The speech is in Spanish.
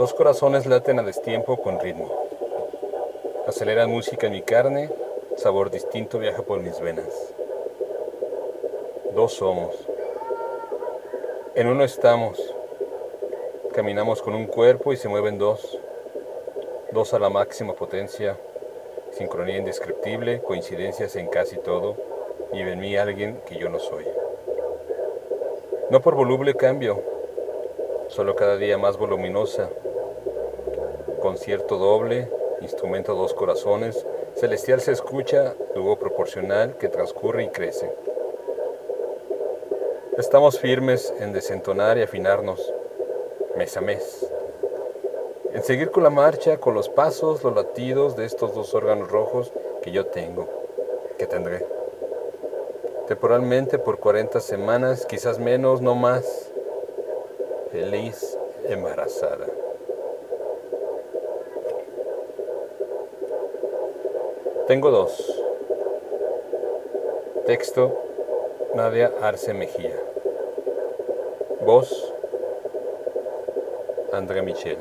Dos corazones laten a destiempo con ritmo. Aceleran música en mi carne, sabor distinto viaja por mis venas. Dos somos. En uno estamos. Caminamos con un cuerpo y se mueven dos. Dos a la máxima potencia. Sincronía indescriptible, coincidencias en casi todo. Y en mí alguien que yo no soy. No por voluble cambio, solo cada día más voluminosa. Concierto doble, instrumento dos corazones, celestial se escucha, luego proporcional que transcurre y crece. Estamos firmes en desentonar y afinarnos, mes a mes. En seguir con la marcha, con los pasos, los latidos de estos dos órganos rojos que yo tengo, que tendré. Temporalmente por 40 semanas, quizás menos, no más. Feliz embarazada. Tengo dos. Texto, Nadia Arce Mejía. Voz, André Michel.